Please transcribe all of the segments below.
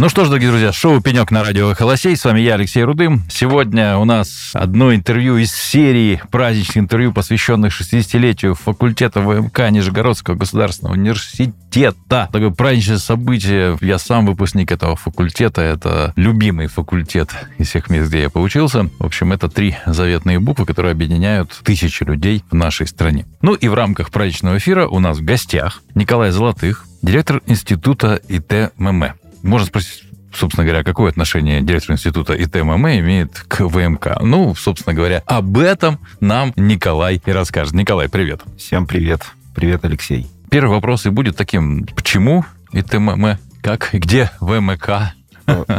Ну что ж, дорогие друзья, шоу «Пенек» на радио «Холосей». С вами я, Алексей Рудым. Сегодня у нас одно интервью из серии праздничных интервью, посвященных 60-летию факультета ВМК Нижегородского государственного университета. Такое праздничное событие. Я сам выпускник этого факультета. Это любимый факультет из всех мест, где я поучился. В общем, это три заветные буквы, которые объединяют тысячи людей в нашей стране. Ну и в рамках праздничного эфира у нас в гостях Николай Золотых, директор института ИТ-ММ. Можно спросить, собственно говоря, какое отношение директор института ИТММ имеет к ВМК? Ну, собственно говоря, об этом нам Николай и расскажет. Николай, привет. Всем привет. Привет, Алексей. Первый вопрос и будет таким, почему ИТММ? Как и где ВМК?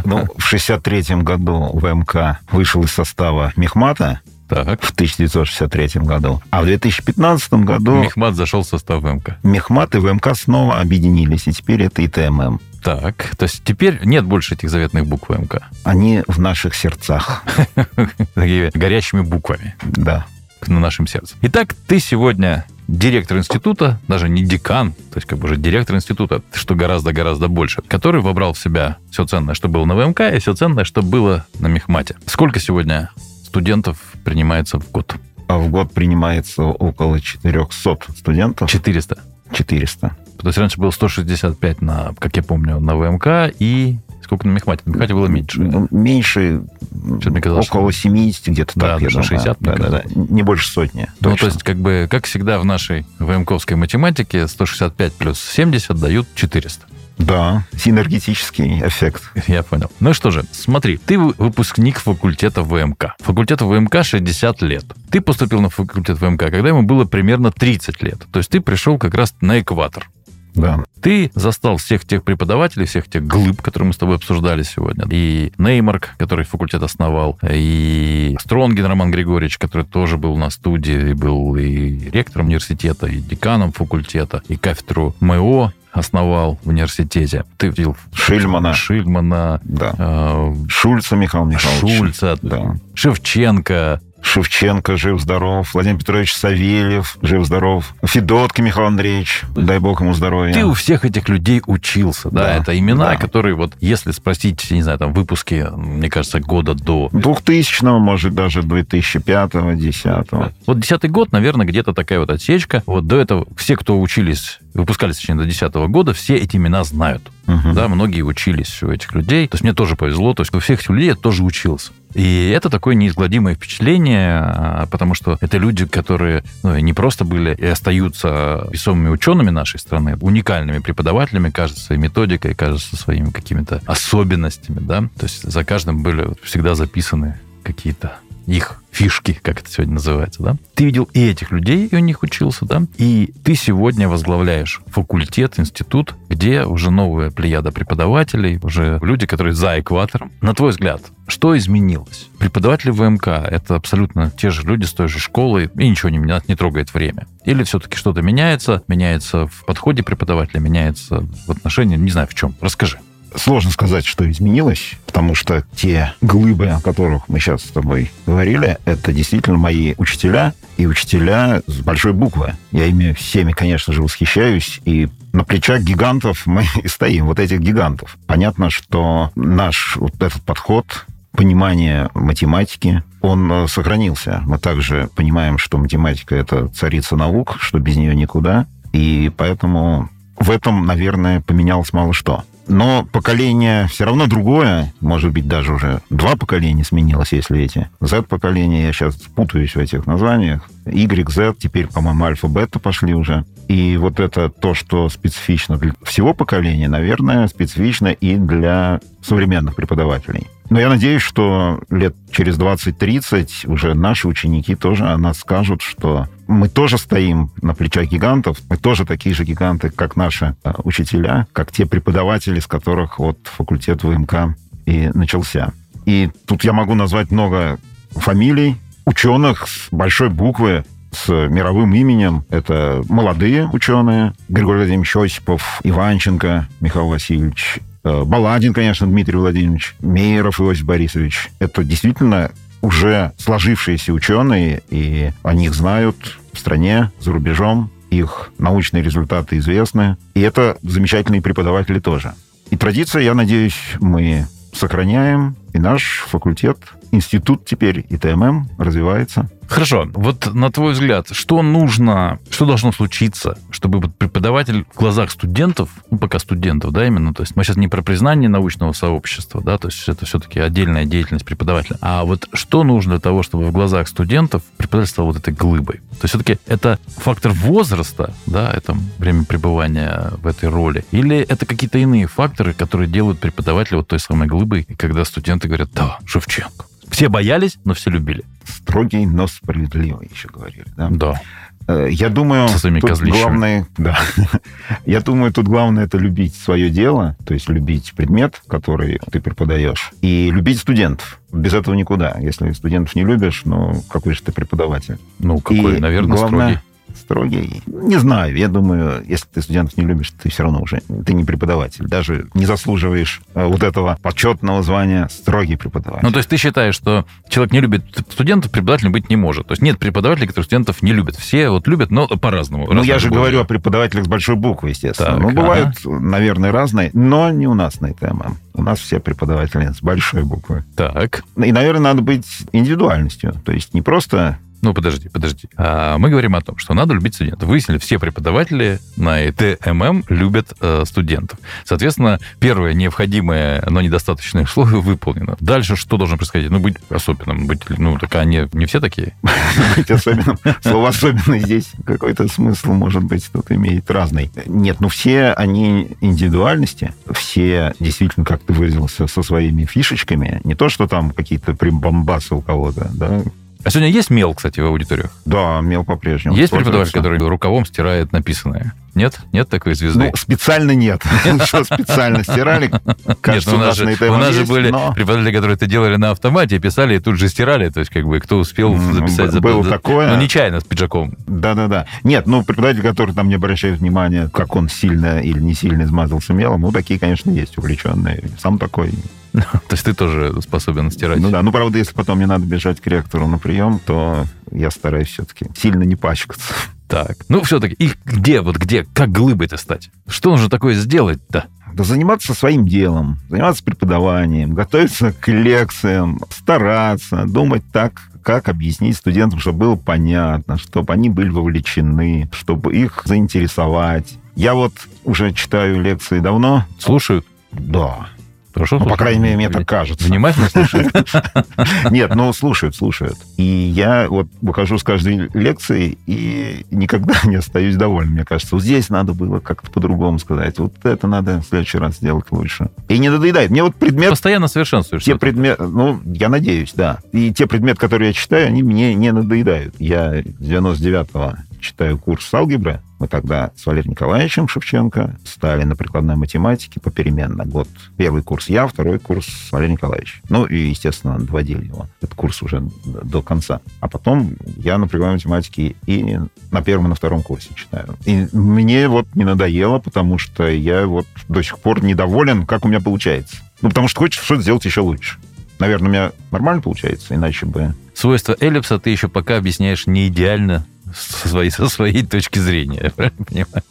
Ну, в 63 году ВМК вышел из состава Мехмата, так. в 1963 году. А в 2015 году... Мехмат зашел в состав ВМК. Мехмат и ВМК снова объединились, и теперь это ИТММ. Так, то есть теперь нет больше этих заветных букв МК? Они в наших сердцах. Такими горящими буквами. Да. На нашем сердце. Итак, ты сегодня директор института, даже не декан, то есть как бы уже директор института, что гораздо-гораздо больше, который вобрал в себя все ценное, что было на ВМК, и все ценное, что было на Мехмате. Сколько сегодня студентов принимается в год? А в год принимается около 400 студентов. 400? 400. То есть раньше было 165 на, как я помню, на ВМК и сколько на Мехмате? На Мехмате было меньше. Ну, меньше, мне казалось, около 70 где-то да, так, я 60, да, да, да, не больше сотни. Ну, то есть, как бы, как всегда в нашей ВМКовской математике, 165 плюс 70 дают 400. Да, синергетический эффект. Я понял. Ну что же, смотри, ты выпускник факультета ВМК. Факультету ВМК 60 лет. Ты поступил на факультет ВМК, когда ему было примерно 30 лет. То есть ты пришел как раз на экватор. Да. Ты застал всех тех преподавателей, всех тех глыб, которые мы с тобой обсуждали сегодня. И Неймарк, который факультет основал, и Стронгин Роман Григорьевич, который тоже был на студии, и был и ректором университета, и деканом факультета, и кафедру МО основал в университете. Ты видел Шильмана. Шильмана. Да. Э, Шульца Михаила Михайловича. Шульца. Да. Шевченко. Шевченко жив-здоров, Владимир Петрович Савельев жив-здоров, Федотка Михаил Андреевич, дай бог ему здоровья. Ты у всех этих людей учился, да? да это имена, да. которые вот, если спросить, не знаю, там, выпуски, мне кажется, года до... 2000 может, даже 2005-го, 10-го. Вот 10 год, наверное, где-то такая вот отсечка. Вот до этого все, кто учились, выпускались, точнее, до 10 года, все эти имена знают. Угу. Да, многие учились у этих людей. То есть мне тоже повезло. То есть у всех этих людей я тоже учился. И это такое неизгладимое впечатление, а, потому что это люди, которые ну, не просто были и остаются весомыми учеными нашей страны, уникальными преподавателями, кажется, своей методикой, кажется, своими какими-то особенностями, да. То есть за каждым были всегда записаны какие-то их фишки, как это сегодня называется, да? Ты видел и этих людей, и у них учился, да? И ты сегодня возглавляешь факультет, институт, где уже новая плеяда преподавателей, уже люди, которые за экватором. На твой взгляд, что изменилось? Преподаватели ВМК — это абсолютно те же люди с той же школы, и ничего не меняет, не трогает время. Или все-таки что-то меняется, меняется в подходе преподавателя, меняется в отношении, не знаю в чем. Расскажи. Сложно сказать, что изменилось, потому что те глыбы, о которых мы сейчас с тобой говорили, это действительно мои учителя, и учителя с большой буквы. Я ими всеми, конечно же, восхищаюсь, и на плечах гигантов мы и стоим, вот этих гигантов. Понятно, что наш вот этот подход понимание математики, он э, сохранился. Мы также понимаем, что математика — это царица наук, что без нее никуда. И поэтому в этом, наверное, поменялось мало что. Но поколение все равно другое. Может быть, даже уже два поколения сменилось, если эти. Z-поколение, я сейчас путаюсь в этих названиях. Y, Z, теперь, по-моему, альфа, бета пошли уже. И вот это то, что специфично для всего поколения, наверное, специфично и для современных преподавателей. Но я надеюсь, что лет через 20-30 уже наши ученики тоже о нас скажут, что мы тоже стоим на плечах гигантов, мы тоже такие же гиганты, как наши а, учителя, как те преподаватели, с которых вот факультет ВМК и начался. И тут я могу назвать много фамилий, ученых с большой буквы, с мировым именем. Это молодые ученые. Григорий Владимирович Осипов, Иванченко Михаил Васильевич, Э, Баладин, конечно, Дмитрий Владимирович, Мейеров Иосиф Борисович. Это действительно уже сложившиеся ученые, и о них знают в стране, за рубежом, их научные результаты известны. И это замечательные преподаватели тоже. И традиция, я надеюсь, мы сохраняем, и наш факультет, институт теперь ИТММ развивается. Хорошо. Вот на твой взгляд, что нужно, что должно случиться, чтобы вот преподаватель в глазах студентов, ну, пока студентов, да, именно, то есть мы сейчас не про признание научного сообщества, да, то есть это все-таки отдельная деятельность преподавателя, а вот что нужно для того, чтобы в глазах студентов преподаватель стал вот этой глыбой? То есть все-таки это фактор возраста, да, это время пребывания в этой роли, или это какие-то иные факторы, которые делают преподавателя вот той самой глыбой, когда студенты говорят, да, Шевченко. Все боялись, но все любили. Строгий, но справедливый, еще говорили. Да. Да. Э, Я думаю, Со своими тут козлищами. главное, да. Я думаю, тут главное это любить свое дело, то есть любить предмет, который ты преподаешь, и любить студентов. Без этого никуда. Если студентов не любишь, ну какой же ты преподаватель? Ну, какой, И наверное, главное, строгий. Строгий. Не знаю. Я думаю, если ты студентов не любишь, ты все равно уже ты не преподаватель. Даже не заслуживаешь э, вот этого почетного звания строгий преподаватель. Ну, то есть ты считаешь, что человек не любит студентов, преподавателем быть не может. То есть нет преподавателей, которые студентов не любят. Все вот любят, но по-разному. Ну, я же говорю о преподавателях с большой буквы, естественно. Так, ну, ага. бывают, наверное, разные, но не у нас на ТММ. У нас все преподаватели с большой буквы. Так, И, наверное, надо быть индивидуальностью. То есть не просто... ну подожди, подожди. А, мы говорим о том, что надо любить студентов. Выяснили, все преподаватели на ИТММ любят э, студентов. Соответственно, первое необходимое, но недостаточное условие выполнено. Дальше что должно происходить? Ну, быть особенным, быть, ну, так они не все такие. быть особенным. Слово «особенный» здесь какой-то смысл, может быть, тут имеет разный. Нет, ну все они индивидуальности, все действительно, как ты выразился, со своими фишечками. Не то, что там какие-то прибамбасы у кого-то, да. А сегодня есть мел, кстати, в аудиториях? Да, мел по-прежнему. есть преподаватель, который рукавом стирает написанное? Нет? Нет такой звезды? Ну, специально нет. Что специально стирали? Кажется, ну, у у нас же, у нас же были преподаватели, которые это делали на автомате, писали и тут же стирали. То есть, как бы, кто успел записать... за- было такое. Ну, нечаянно, с пиджаком. Да-да-да. Нет, ну, преподаватели, которые там не обращают внимания, как он сильно или не сильно измазался мелом, ну, такие, конечно, есть увлеченные. Сам такой. То есть ты тоже способен стирать. Ну да, ну, правда, если потом мне надо бежать к ректору на прием, то я стараюсь все-таки сильно не пачкаться. Так. Ну, все-таки, их где, вот где, как глыбой-то стать? Что нужно такое сделать-то? Да заниматься своим делом, заниматься преподаванием, готовиться к лекциям, стараться, думать так, как объяснить студентам, чтобы было понятно, чтобы они были вовлечены, чтобы их заинтересовать. Я вот уже читаю лекции давно. Слушают? Да. Хорошо Ну, по крайней мере, мне так кажется. Внимательно слушают? Нет, ну, слушают, слушают. И я вот выхожу с каждой лекции и никогда не остаюсь доволен. Мне кажется, вот здесь надо было как-то по-другому сказать. Вот это надо в следующий раз сделать лучше. И не надоедает. Мне вот предмет... Постоянно совершенствуешь. Те предметы, ну, я надеюсь, да. И те предметы, которые я читаю, они мне не надоедают. Я с 99-го читаю курс алгебры. Мы тогда с Валерием Николаевичем Шевченко стали на прикладной математике попеременно. Год первый курс я, второй курс Валерий Николаевич. Ну, и, естественно, доводили его. Этот курс уже до конца. А потом я на прикладной математике и на первом и на втором курсе читаю. И мне вот не надоело, потому что я вот до сих пор недоволен, как у меня получается. Ну, потому что хочешь что-то сделать еще лучше. Наверное, у меня нормально получается, иначе бы... Свойства эллипса ты еще пока объясняешь не идеально со своей, со своей точки зрения. я понимаю?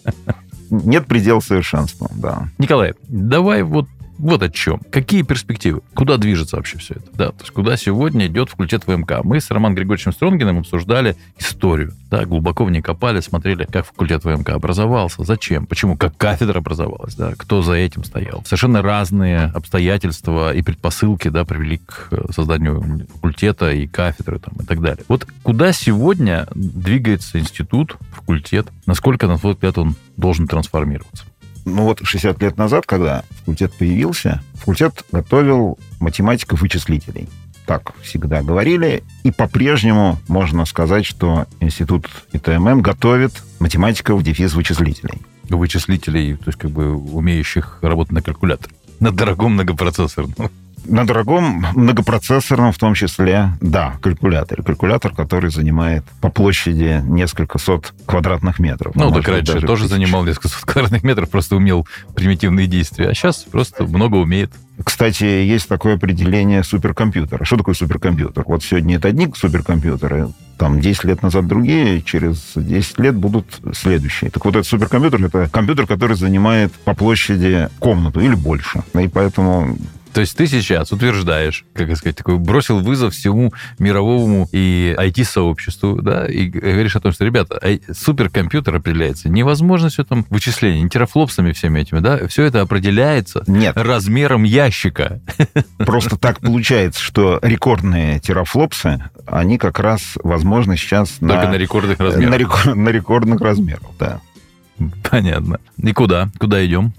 Нет предела совершенства, да. Николай, давай вот вот о чем. Какие перспективы? Куда движется вообще все это? Да, то есть куда сегодня идет факультет ВМК? Мы с Романом Григорьевичем Стронгиным обсуждали историю. Да, глубоко в ней копали, смотрели, как факультет ВМК образовался, зачем, почему, как кафедра образовалась, да, кто за этим стоял. Совершенно разные обстоятельства и предпосылки, да, привели к э, созданию факультета и кафедры там, и так далее. Вот куда сегодня двигается институт, факультет? Насколько, на твой взгляд, он должен трансформироваться? Ну вот 60 лет назад, когда факультет появился, факультет готовил математиков-вычислителей. Так всегда говорили. И по-прежнему можно сказать, что институт ИТММ готовит математиков дефис вычислителей. вычислителей, то есть как бы умеющих работать на калькуляторе. На дорогом многопроцессорном. На дорогом многопроцессорном, в том числе, да, калькулятор. Калькулятор, который занимает по площади несколько сот квадратных метров. Ну, так раньше тоже тысяч. занимал несколько сот квадратных метров, просто умел примитивные действия. А сейчас просто много умеет. Кстати, есть такое определение суперкомпьютера. Что такое суперкомпьютер? Вот сегодня это одни суперкомпьютеры, там 10 лет назад другие, через 10 лет будут следующие. Так вот, этот суперкомпьютер — это компьютер, который занимает по площади комнату или больше. И поэтому то есть ты сейчас утверждаешь, как сказать, такой бросил вызов всему мировому и IT-сообществу, да, и говоришь о том, что, ребята, суперкомпьютер определяется невозможностью там вычисления, не терафлопсами всеми этими, да, все это определяется Нет. размером ящика. Просто так получается, что рекордные терафлопсы, они как раз возможны сейчас Только на, на рекордных размерах. На, рекорд, на рекордных размерах, да. Понятно. И куда? Куда идем?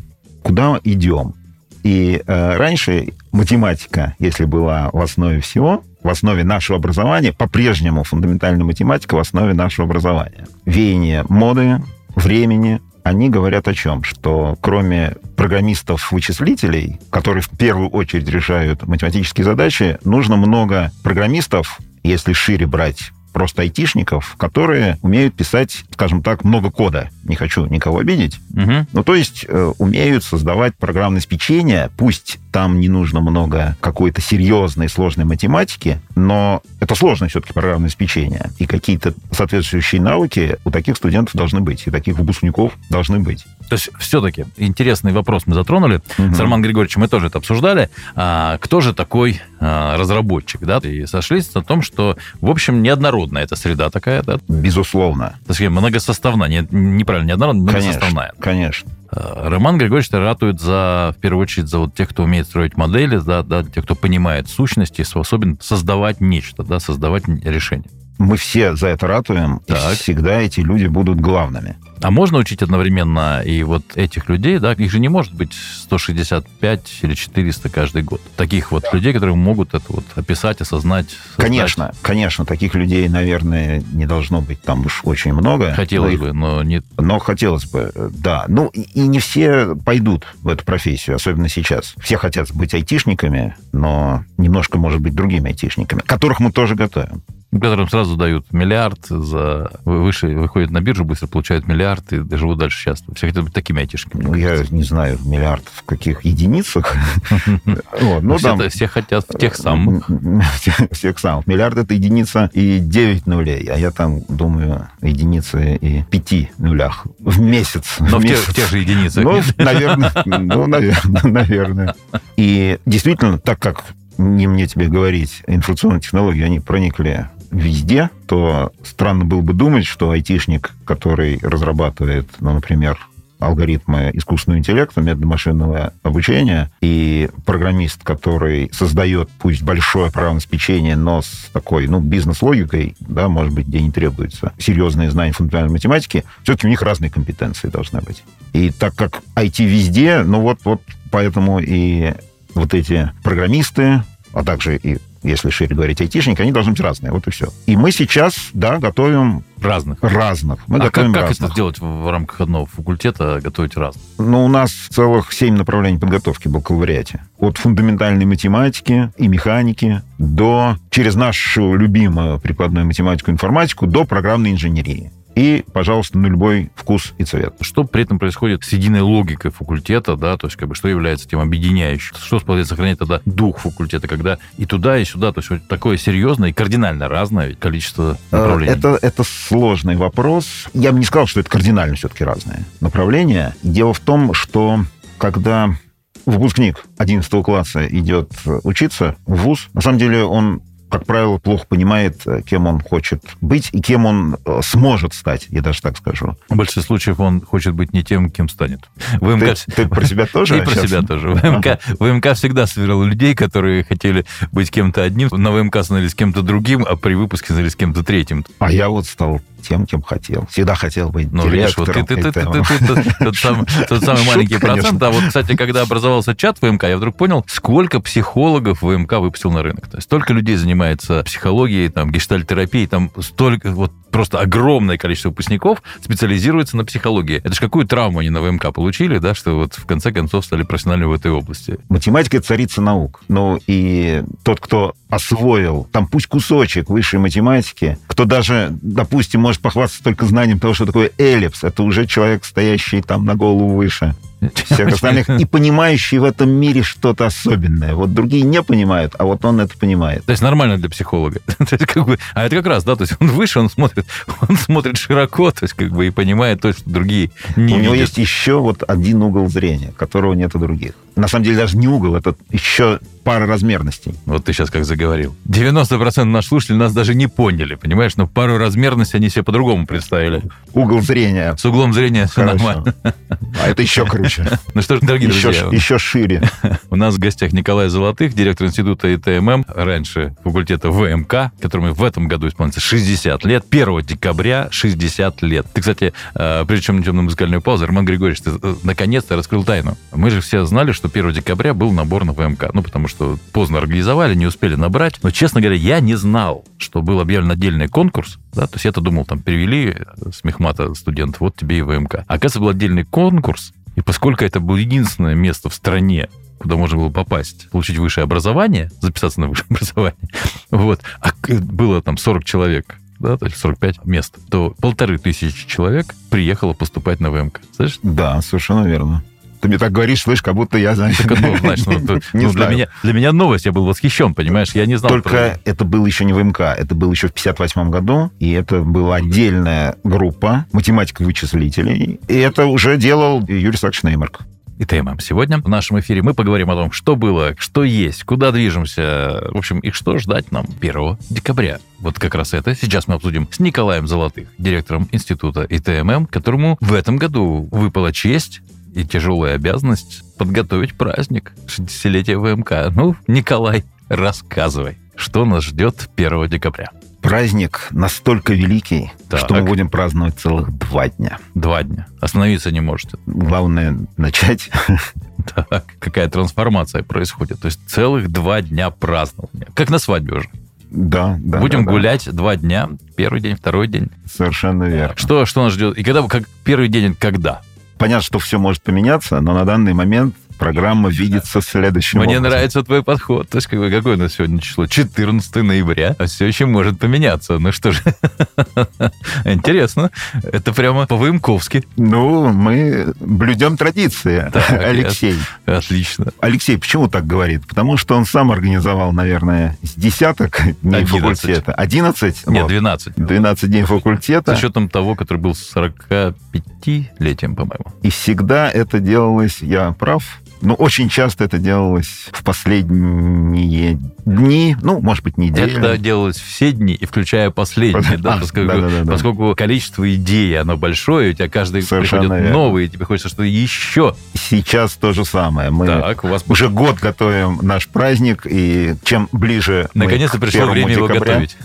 Куда идем? И э, раньше математика, если была в основе всего, в основе нашего образования, по-прежнему фундаментальная математика в основе нашего образования. Веяние моды, времени, они говорят о чем? Что кроме программистов-вычислителей, которые в первую очередь решают математические задачи, нужно много программистов, если шире брать просто айтишников, которые умеют писать, скажем так, много кода. Не хочу никого обидеть. Угу. Ну, то есть э, умеют создавать программное обеспечение, пусть там не нужно много какой-то серьезной, сложной математики, но это сложное все-таки программное обеспечение. И какие-то соответствующие навыки у таких студентов должны быть, и таких выпускников должны быть. То есть все-таки интересный вопрос мы затронули. Угу. С Романом Григорьевичем мы тоже это обсуждали. А, кто же такой а, разработчик? Да? И сошлись на том, что, в общем, неоднородная эта среда такая. Да? Безусловно. То есть многосоставная. Не, неправильно, неоднородная, многосоставная. Конечно, конечно. А, Роман Григорьевич ратует за, в первую очередь, за вот тех, кто умеет строить модели, да, да, тех, кто понимает сущности, способен создавать нечто, да, создавать решение. Мы все за это ратуем, так. и всегда эти люди будут главными. А можно учить одновременно и вот этих людей, да, их же не может быть 165 или 400 каждый год. Таких вот людей, которые могут это вот описать, осознать. Создать. Конечно, конечно, таких людей, наверное, не должно быть там уж очень много. Хотелось но бы, но нет. Но хотелось бы, да. Ну, и не все пойдут в эту профессию, особенно сейчас. Все хотят быть айтишниками, но немножко, может быть, другими айтишниками, которых мы тоже готовим которым сразу дают миллиард, за выше выходят на биржу, быстро получают миллиард и живут дальше счастливо. Все хотят быть такими айтишниками. Ну, я не знаю, миллиард в каких единицах. Ну, все хотят тех самых. Всех самых. Миллиард — это единица и 9 нулей, а я там думаю единицы и 5 нулях в месяц. Но в тех же единицах. Ну, наверное, ну, наверное. И действительно, так как не мне тебе говорить, информационные технологии, они проникли везде, то странно было бы думать, что айтишник, который разрабатывает, ну, например, алгоритмы искусственного интеллекта, методы машинного обучения, и программист, который создает, пусть большое программное обеспечение, но с такой, ну, бизнес-логикой, да, может быть, где не требуется серьезные знания фундаментальной математики, все-таки у них разные компетенции должны быть. И так как IT везде, ну вот, вот поэтому и вот эти программисты, а также и если шире говорить, айтишники, они должны быть разные. Вот и все. И мы сейчас, да, готовим... Разных? Разных. Мы а готовим как, как разных. это сделать в рамках одного факультета, готовить разных? Ну, у нас целых семь направлений подготовки в бакалавриате. От фундаментальной математики и механики до, через нашу любимую прикладную математику и информатику, до программной инженерии и, пожалуйста, на любой вкус и цвет. Что при этом происходит с единой логикой факультета, да, то есть как бы что является тем объединяющим? Что способен сохранять тогда дух факультета, когда и туда, и сюда, то есть вот такое серьезное и кардинально разное количество э, направлений? Это, это сложный вопрос. Я бы не сказал, что это кардинально все-таки разное направление. Дело в том, что когда выпускник 11 класса идет учиться в ВУЗ, на самом деле он как правило, плохо понимает, э, кем он хочет быть и кем он э, сможет стать, я даже так скажу. В большинстве случаев он хочет быть не тем, кем станет. В МК... ты, ты про себя тоже? И про себя тоже. В МК, всегда собирал людей, которые хотели быть кем-то одним, на ВМК становились кем-то другим, а при выпуске становились кем-то третьим. А я вот стал тем, кем хотел. Всегда хотел быть ну, видишь, вот ты, тот самый маленький процент. А вот, кстати, когда образовался чат в МК, я вдруг понял, сколько психологов ВМК выпустил на рынок. То есть столько людей занимается психологией, там, гештальтерапией, там столько, вот просто огромное количество выпускников специализируется на психологии. Это же какую травму они на ВМК получили, да, что вот в конце концов стали профессиональными в этой области. Математика – это царица наук. Ну и тот, кто освоил, там пусть кусочек высшей математики, кто даже, допустим, может похвастаться только знанием того, что такое эллипс, это уже человек, стоящий там на голову выше всех остальных и понимающий в этом мире что-то особенное. Вот другие не понимают, а вот он это понимает. То есть нормально для психолога. а это как раз, да, то есть он выше, он смотрит, он смотрит широко, то есть как бы и понимает то, что другие не У видят. него есть еще вот один угол зрения, которого нет у других. На самом деле даже не угол, это еще пара размерностей. Вот ты сейчас как заговорил. 90% наших слушателей нас даже не поняли, понимаешь? Но пару размерностей они себе по-другому представили. Угол зрения. С углом зрения все нормально. А это еще круче. Ну что ж, дорогие еще, друзья. Еще шире. У нас в гостях Николай Золотых, директор института ИТММ, раньше факультета ВМК, которому в этом году исполнится 60 лет. 1 декабря 60 лет. Ты, кстати, э, прежде чем идем на музыкальную паузу, Роман Григорьевич, ты э, наконец-то раскрыл тайну. Мы же все знали, что 1 декабря был набор на ВМК. Ну, потому что поздно организовали, не успели набрать. Но, честно говоря, я не знал, что был объявлен отдельный конкурс. Да, то есть я-то думал, там перевели с мехмата студентов, вот тебе и ВМК. А оказывается, был отдельный конкурс, и поскольку это было единственное место в стране, куда можно было попасть, получить высшее образование, записаться на высшее образование, вот, а было там 40 человек, да, то есть 45 мест, то полторы тысячи человек приехало поступать на ВМК. Слышишь? Да, совершенно верно. Ты мне так говоришь, слышь, как будто я знаю. Так, ну, значит, ну, не ну, для, меня, для меня новость, я был восхищен, понимаешь, я не знал. Только про... это был еще не ВМК, это был еще в 58 году, и это была отдельная группа математиков-вычислителей, и это уже делал Юрий Сакч Неймарк и ТММ. Сегодня в нашем эфире мы поговорим о том, что было, что есть, куда движемся, в общем, и что ждать нам 1 декабря. Вот как раз это сейчас мы обсудим с Николаем Золотых, директором института ИТММ, которому в этом году выпала честь и тяжелая обязанность подготовить праздник 60-летия ВМК. Ну, Николай, рассказывай, что нас ждет 1 декабря. Праздник настолько великий, так. что мы будем праздновать целых два дня. Два дня. Остановиться не можете. Главное начать. Так, какая трансформация происходит. То есть целых два дня празднования. Как на свадьбе уже. Да, да. Будем да, гулять да. два дня. Первый день, второй день. Совершенно верно. Что, что нас ждет? И когда, как первый день, когда? Понятно, что все может поменяться, но на данный момент программа видится следующим Мне образом. нравится твой подход. То есть, как, какое у нас сегодня число? 14 ноября. А все еще может поменяться. Ну что же, интересно. Это прямо по-вымковски. Ну, мы блюдем традиции, так, Алексей. Отлично. Алексей почему так говорит? Потому что он сам организовал, наверное, с десяток дней 11. факультета. 11? Нет, вот. 12. 12 дней факультета. С учетом того, который был 45-летием, по-моему. И всегда это делалось, я прав, но очень часто это делалось в последние дни, ну, может быть, недели. Это делалось все дни, и включая последние, да, а, поскольку, да, да, да, поскольку количество идей, оно большое, у тебя каждый Совершенно приходит верно. новый, и тебе хочется что-то еще. Сейчас то же самое. Мы так, у вас... уже год готовим наш праздник, и чем ближе Наконец-то пришло время декабря, его готовить.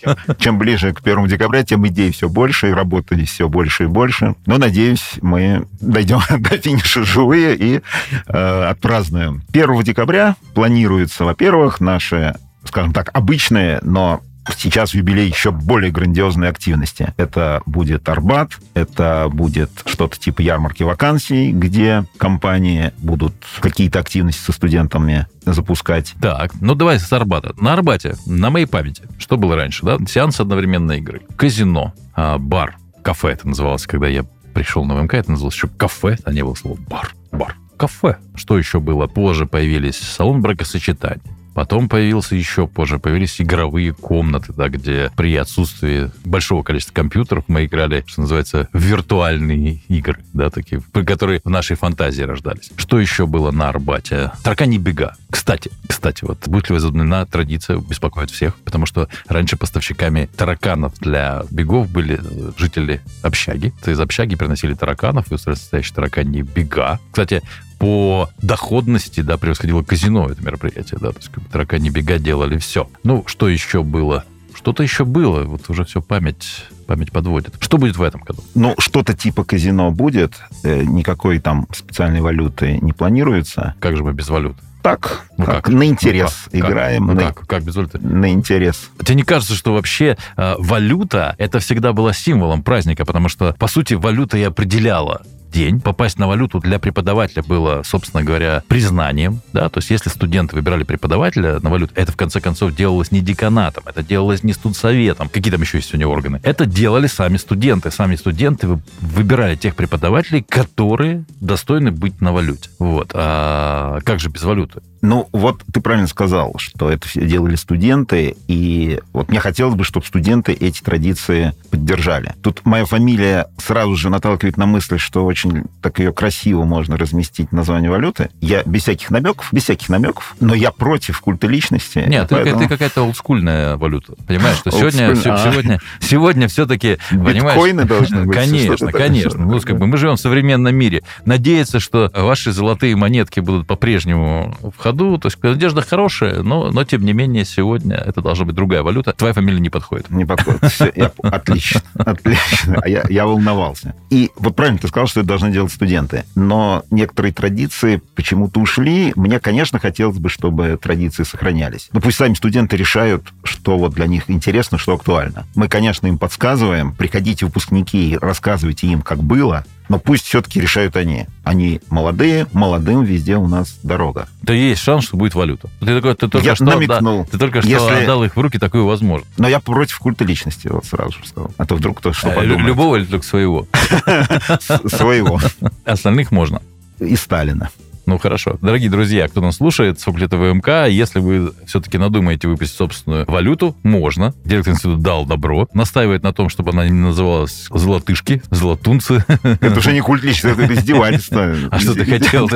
Чем, чем ближе к первому декабря, тем идей все больше, и работали все больше и больше. Но, надеюсь, мы дойдем до финиша живые и э, отпразднуем. 1 декабря планируется, во-первых, наши, скажем так, обычные, но сейчас в юбилей еще более грандиозные активности. Это будет Арбат, это будет что-то типа ярмарки вакансий, где компании будут какие-то активности со студентами запускать. Так, ну давай с Арбата. На Арбате, на моей памяти, что было раньше, да? Сеанс одновременной игры, казино, а, бар, кафе это называлось, когда я пришел на ВМК, это называлось еще кафе, а не было слова бар, бар кафе. Что еще было? Позже появились салон бракосочетания. Потом появился еще позже, появились игровые комнаты, да, где при отсутствии большого количества компьютеров мы играли, что называется, виртуальные игры, да, такие, которые в нашей фантазии рождались. Что еще было на Арбате? Таракани бега. Кстати, кстати, вот будет ли возобновлена традиция беспокоит всех, потому что раньше поставщиками тараканов для бегов были жители общаги. То из общаги приносили тараканов и устраивали таракани бега. Кстати, по доходности, да, превосходило казино это мероприятие, да, то есть как таракани бега делали все. Ну, что еще было? Что-то еще было, вот уже все память, память подводит. Что будет в этом году? Ну, что-то типа казино будет, э, никакой там специальной валюты не планируется. Как же мы без валюты? Так, ну, как? как? на интерес ну, как? играем. Ну, на... как? как без валюты? На интерес. Тебе не кажется, что вообще э, валюта это всегда была символом праздника, потому что, по сути, валюта и определяла день. Попасть на валюту для преподавателя было, собственно говоря, признанием. Да? То есть если студенты выбирали преподавателя на валюту, это в конце концов делалось не деканатом, это делалось не студсоветом. Какие там еще есть сегодня органы? Это делали сами студенты. Сами студенты выбирали тех преподавателей, которые достойны быть на валюте. Вот. А как же без валюты? Ну, вот ты правильно сказал, что это все делали студенты, и вот мне хотелось бы, чтобы студенты эти традиции поддержали. Тут моя фамилия сразу же наталкивает на мысль, что очень так ее красиво можно разместить название валюты. Я без всяких намеков, без всяких намеков, но я против культа личности. Нет, поэтому... ты, какая-то олдскульная валюта. Понимаешь, что сегодня, сегодня, сегодня все-таки... Биткоины должны быть. Конечно, конечно. Ну, как бы мы живем в современном мире. Надеяться, что ваши золотые монетки будут по-прежнему в ходу. То есть надежда хорошая, но, но тем не менее сегодня это должна быть другая валюта. Твоя фамилия не подходит. Не подходит. Все, я, отлично, отлично. А я, я волновался. И вот правильно ты сказал, что это должны делать студенты. Но некоторые традиции почему-то ушли. Мне, конечно, хотелось бы, чтобы традиции сохранялись. Но пусть сами студенты решают, что вот для них интересно, что актуально. Мы, конечно, им подсказываем. Приходите, выпускники, рассказывайте им, как было но пусть все-таки решают они. Они молодые, молодым везде у нас дорога. Да есть шанс, что будет валюта. Ты, такой, ты только я что, намекнул. Да, ты только что Если... отдал их в руки такую возможность. Но я против культа личности, вот сразу же сказал. А то вдруг кто что а, подумает. Любого или только своего? Своего. Остальных можно. И Сталина. Ну, хорошо. Дорогие друзья, кто нас слушает с факультета ВМК, если вы все-таки надумаете выпустить собственную валюту, можно. Директор института дал добро. Настаивает на том, чтобы она не называлась золотышки, золотунцы. Это уже не культ личности, это издевательство. А что ты хотел?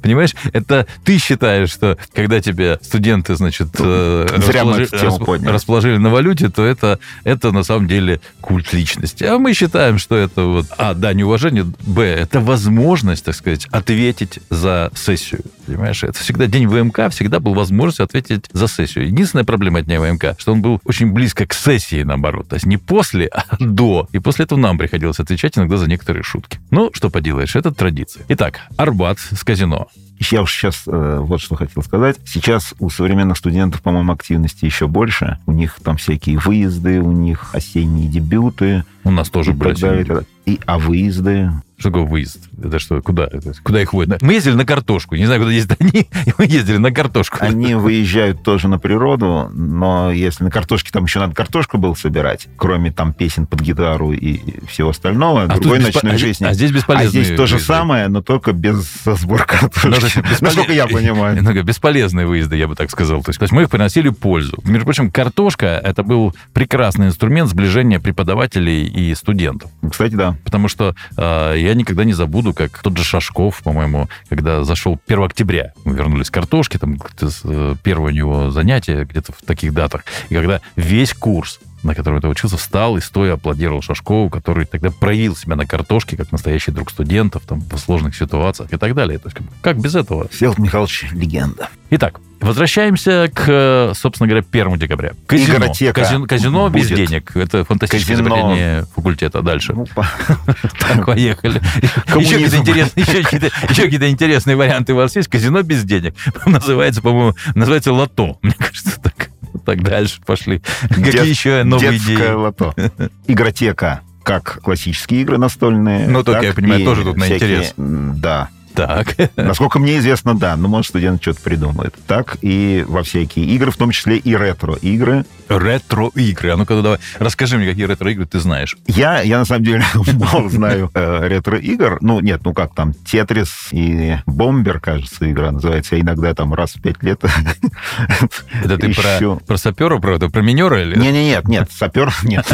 Понимаешь, это ты считаешь, что когда тебе студенты, значит, э, расположили, расположили на валюте, то это, это на самом деле культ личности. А мы считаем, что это вот, а, да, неуважение, б, это возможность, так сказать, ответить за сессию. Понимаешь, это всегда день ВМК, всегда был возможность ответить за сессию. Единственная проблема дня ВМК, что он был очень близко к сессии, наоборот. То есть не после, а до. И после этого нам приходилось отвечать иногда за некоторые шутки. Ну, что поделаешь, это традиция. Итак, Арбат с казино. Я уж сейчас э, вот что хотел сказать. Сейчас у современных студентов, по-моему, активности еще больше. У них там всякие выезды, у них осенние дебюты. У нас тоже были. И, а выезды? Что такое выезд? Это что, куда? Это, куда их водят? Мы ездили на картошку. Не знаю, куда ездят они, мы ездили на картошку. Они выезжают тоже на природу, но если на картошке там еще надо картошку было собирать, кроме там песен под гитару и всего остального, а другой беспо... ночной а жизни. А здесь бесполезно. А здесь то же самое, но только без сбор картошки. Ну, бесполез... Насколько я понимаю. Много бесполезные выезды, я бы так сказал. То есть, то есть мы их приносили пользу. Между прочим, картошка — это был прекрасный инструмент сближения преподавателей и студентов. Кстати, да. Потому что э, я никогда не забуду, как тот же Шашков, по-моему, когда зашел 1 октября, мы вернулись к картошке, там э, первое у него занятие где-то в таких датах, и когда весь курс на котором ты учился, встал и стоя аплодировал Шашкову, который тогда проявил себя на картошке, как настоящий друг студентов, там, в сложных ситуациях и так далее. То есть, как без этого? Всеволод Михайлович, легенда. Итак, Возвращаемся к, собственно говоря, 1 декабря. Казино. Игротека казино, казино без денег. Это фантастическое казино. изобретение факультета. Дальше. Ну, так, поехали. Еще какие-то, какие-то, интересные варианты у вас есть. Казино без денег. Называется, по-моему, называется лото. Мне кажется, так. Так дальше пошли. Какие Дет, еще новые идеи? лото. Игротека как классические игры настольные. Ну, только, я понимаю, тоже тут на интерес. Да, так. Насколько мне известно, да. Ну, может, студент что-то придумает. Так и во всякие игры, в том числе и ретро-игры. Ретро-игры. А ну-ка давай, расскажи мне, какие ретро-игры ты знаешь. Я, я на самом деле мало знаю э, ретро-игр. Ну, нет, ну как там, Тетрис и Бомбер, кажется, игра называется. Я иногда там раз в пять лет Это ты про, про сапера, про, про минера или? Не, не, нет, нет, сапер нет.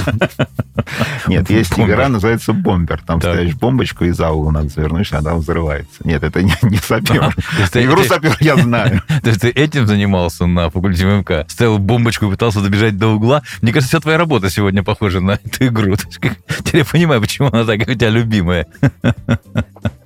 Нет, есть игра, называется Бомбер. Там ставишь бомбочку, из аула надо завернуть, она взрывается. Нет, это не, не сапер. Игру сапер я знаю. То есть ты этим занимался на факультете ММК? Ставил бомбочку и пытался добежать до угла? Мне кажется, вся твоя работа сегодня похожа на эту игру. Теперь я понимаю, почему она такая у тебя любимая.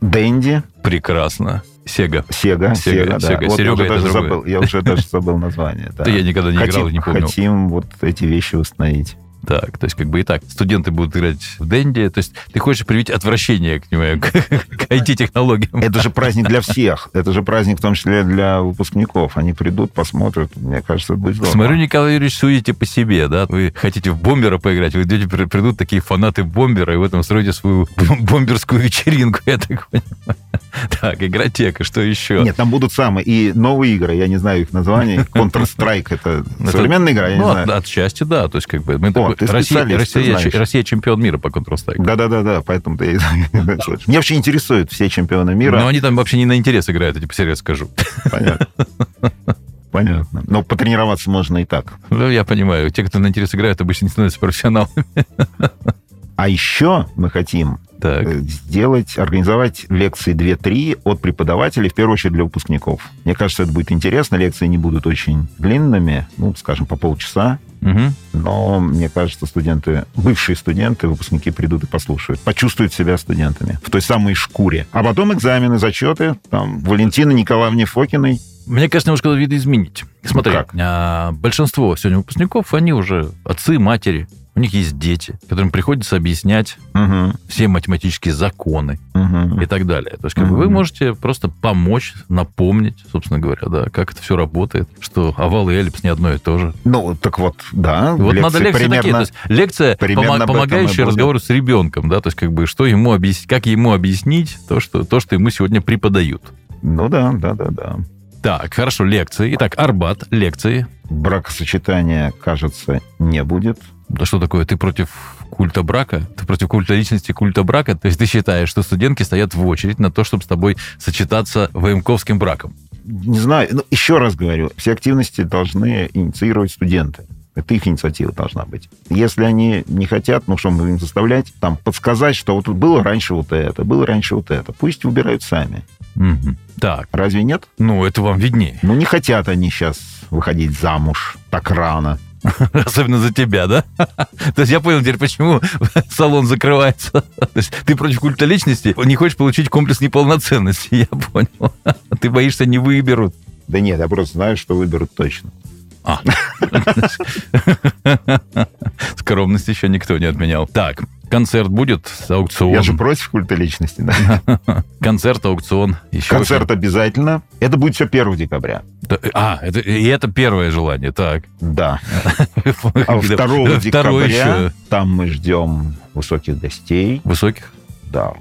Дэнди. Прекрасно. Сега. Сега, Сега, Сега, да. Сега. Вот Серега уже даже забыл, я уже даже забыл название. да. Да я никогда не играл хотим, и не помню. Хотим вот эти вещи установить. Так, то есть как бы и так. Студенты будут играть в Дэнди. То есть ты хочешь привить отвращение к, нему, к, к IT-технологиям. Это же праздник для всех. Это же праздник в том числе для выпускников. Они придут, посмотрят. Мне кажется, будет здорово. Смотрю, Николай Юрьевич, судите по себе, да? Вы хотите в бомбера поиграть, вы идете, при- придут такие фанаты бомбера, и в этом строите свою бомберскую вечеринку, я так понимаю. Так, игротека, что еще? Нет, там будут самые и новые игры, я не знаю их названий. Counter-Strike это Это- современная игра, я ну, не от, знаю. отчасти, да. То есть, как бы, мы ты Россия, специалист, ты Россия. Россия чемпион мира по Counter-Strike. Да-да-да, поэтому ты слышишь. Мне вообще интересуют все чемпионы мира. Но они там вообще не на интерес играют, я тебе серьезно скажу. Понятно. Понятно. Но потренироваться можно и так. Ну, я понимаю, те, кто на интерес играют, обычно не становятся профессионалами. А еще мы хотим Так, э, сделать, организовать лекции 2-3 от преподавателей, в первую очередь для выпускников. Мне кажется, это будет интересно. Лекции не будут очень длинными, ну, скажем, по полчаса. Мгм. Но мне кажется, студенты, бывшие студенты, выпускники придут и послушают, почувствуют себя студентами в той самой шкуре. А потом экзамены, зачеты, там, Валентины Николаевне Фокиной. Мне кажется, немножко видоизменить. Смотри, как? а, большинство сегодня выпускников, они уже отцы, матери, у них есть дети, которым приходится объяснять Мгм, все математические законы мгм. и так далее. То есть как бы, вы можете просто помочь, напомнить, собственно говоря, да, как это все работает, что овал и эллипс не одно и то же. Ну, так вот, да. Вот надо лекции примерно... такие. То есть лекция, помо- помогающая разговору с ребенком, да, то есть как бы что ему объяснить, как ему объяснить то, что, то, что ему сегодня преподают. Ну да, да, да, да. Так, хорошо, лекции. Итак, Арбат, лекции. Бракосочетания, кажется, не будет. Да что такое, ты против культа брака? Ты против культа личности, культа брака? То есть ты считаешь, что студентки стоят в очередь на то, чтобы с тобой сочетаться военковским браком? Не знаю, ну, еще раз говорю, все активности должны инициировать студенты. Это их инициатива должна быть. Если они не хотят, ну что мы будем заставлять, там, подсказать, что вот было раньше вот это, было раньше вот это. Пусть выбирают сами. Мгм. Так, Разве нет? ну это вам виднее. Ну, не хотят они сейчас выходить замуж так рано. Особенно за тебя, да? То есть я понял теперь, почему салон закрывается. То есть ты против культа личности, не хочешь получить комплекс неполноценности, я понял. Ты боишься, не выберут. Да нет, я просто знаю, что выберут точно. А. Скромность еще никто не отменял. Так, концерт будет, аукцион. Я же против культа личности, да. Концерт, аукцион. Еще Концерт обязательно. Это будет все 1 декабря. Да, А, это, и это первое желание, так. Да. А 2 Второе декабря еще. там мы ждем высоких гостей, Высоких? да,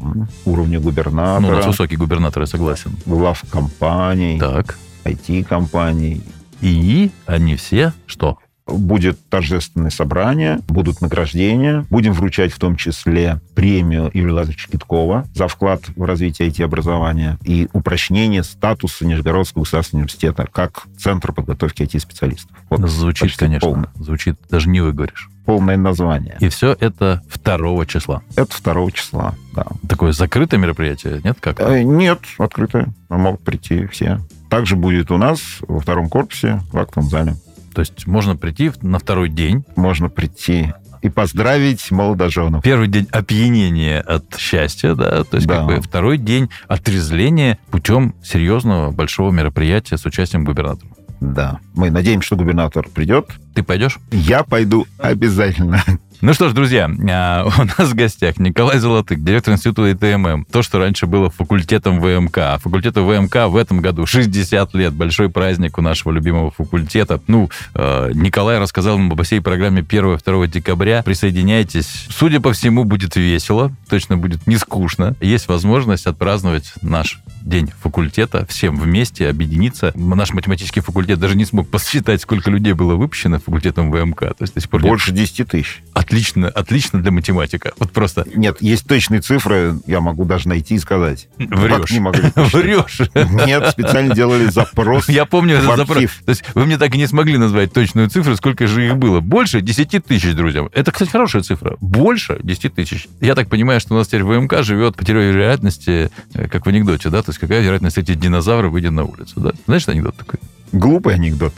уровня Ну, у нас губернатора, высокий губернатор, я согласен. глав компаний, Так. IT-компаний. И они все что? Будет торжественное собрание, будут награждения. Будем вручать в том числе премию Юрия Лазаревича Киткова за вклад в развитие IT-образования и упрочнение статуса Нижегородского государственного университета как центра подготовки IT-специалистов. Вот Звучит, конечно. полное, Звучит, даже не выговоришь. полное название. И все это 2 числа. Это 2 числа, да. Такое закрытое мероприятие, нет? Как? Э, Нет, открытое. Могут прийти все. Также будет у нас во втором корпусе в актовом зале. То есть можно прийти на второй день. Можно прийти и поздравить молодоженов. Первый день опьянения от счастья, да, то есть Да. как бы второй день отрезвления путем серьезного большого мероприятия с участием губернатора. Да. Мы надеемся, что губернатор придет. Ты пойдешь? Я пойду обязательно. Ну что ж, друзья, а, у нас в гостях Николай Золотых, директор института ИТММ. То, что раньше было факультетом ВМК. А факультету ВМК в этом году 60 лет. Большой праздник у нашего любимого факультета. Ну, э, Николай рассказал нам об всей программе 1-2 декабря. Присоединяйтесь. Судя по всему, будет весело. Точно будет не скучно. Есть возможность отпраздновать наш день факультета всем вместе, объединиться. Наш математический факультет даже не смог посчитать, сколько людей было выпущено факультетом ВМК. То есть до сих пор нет Больше 10 тысяч. Отлично, отлично для математика. Вот просто Нет, есть точные цифры, я могу даже найти и сказать. врешь. Как не могли? Врешь. Нет, специально делали запрос. Я помню этот запрос. То есть вы мне так и не смогли назвать точную цифру, сколько же их было. Больше 10 тысяч, друзья. Это, кстати, хорошая цифра. Больше 10 тысяч. Я так понимаю, что у нас теперь ВМК живет по теории вероятности, э, как в анекдоте, да? То есть какая вероятность эти динозавры выйдет на улицу, да? Знаешь, анекдот такой? Глупый анекдот.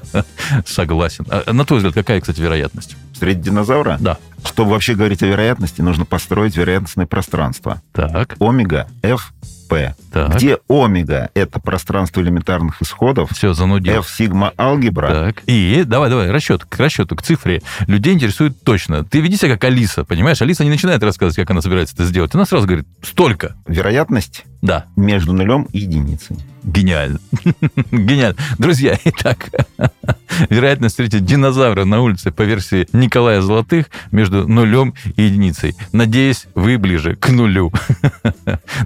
Согласен. А на твой взгляд, какая, кстати, вероятность? Среди динозавра? Да. Чтобы вообще говорить о вероятности, нужно построить вероятностное пространство. Так. Омега F П, Так. где омега — это пространство элементарных исходов, Все, занудил. F сигма алгебра, Так. И давай, давай, расчет, к расчету, к цифре. Людей интересует точно. Ты веди себя как Алиса, понимаешь? Алиса не начинает рассказывать, как она собирается это сделать. Она сразу говорит, столько. вероятность Да, между нулем и единицей. гениально. Гениально. Друзья, итак, вероятность встретить динозавра на улице по версии Николая Золотых между нулем и единицей. Надеюсь, вы ближе к нулю.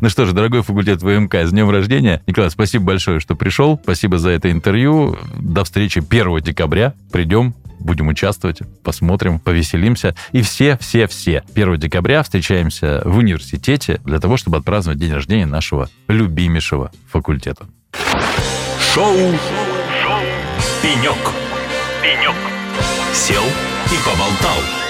Ну что ж, дорогой факультет ВМК, с днем рождения. Николай, спасибо большое, что пришел. Спасибо за это интервью. До встречи 1 декабря. Придем, будем участвовать, посмотрим, повеселимся. И все, все, все 1 декабря встречаемся в университете для того, чтобы отпраздновать день рождения нашего любимейшего факультета. Шоу. Шоу. Пенек. Пенек. Сел и поболтал.